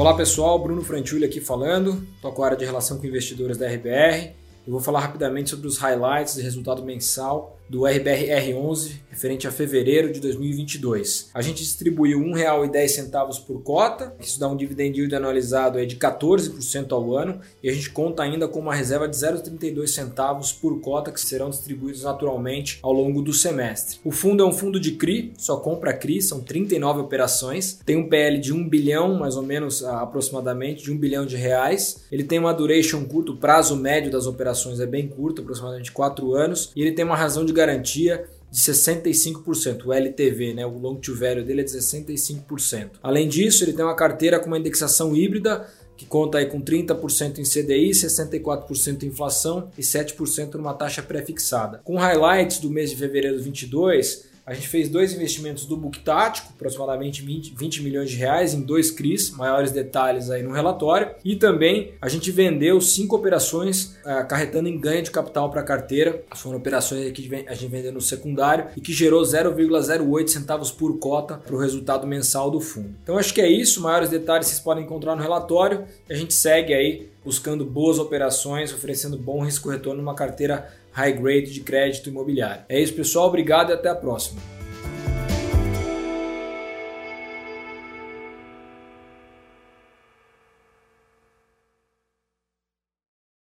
Olá pessoal, Bruno Frantiulli aqui falando, toco a área de relação com investidores da RBR. Eu vou falar rapidamente sobre os highlights de resultado mensal do RBR-R11 referente a fevereiro de 2022. A gente distribuiu R$ 1,10 por cota, isso dá um dividend yield anualizado de 14% ao ano, e a gente conta ainda com uma reserva de 0,32 centavos por cota que serão distribuídos naturalmente ao longo do semestre. O fundo é um fundo de CRI, só compra CRI, são 39 operações, tem um PL de 1 bilhão, mais ou menos aproximadamente, de 1 bilhão de reais. Ele tem uma duration curto, prazo médio das operações é bem curto, aproximadamente 4 anos, e ele tem uma razão de garantia de 65%, o LTV, né, o long to value dele é de 65%. Além disso, ele tem uma carteira com uma indexação híbrida que conta aí com 30% em CDI, 64% em inflação e 7% numa taxa pré-fixada. Com highlights do mês de fevereiro de 22, a gente fez dois investimentos do book tático, aproximadamente 20, 20 milhões de reais em dois CRIs, maiores detalhes aí no relatório. E também a gente vendeu cinco operações uh, acarretando em ganho de capital para a carteira. Foram operações que a gente vendeu no secundário e que gerou 0,08 centavos por cota para o resultado mensal do fundo. Então acho que é isso. Maiores detalhes vocês podem encontrar no relatório. A gente segue aí buscando boas operações, oferecendo bom risco-retorno numa carteira high grade de crédito imobiliário. É isso, pessoal. Obrigado e até a próxima.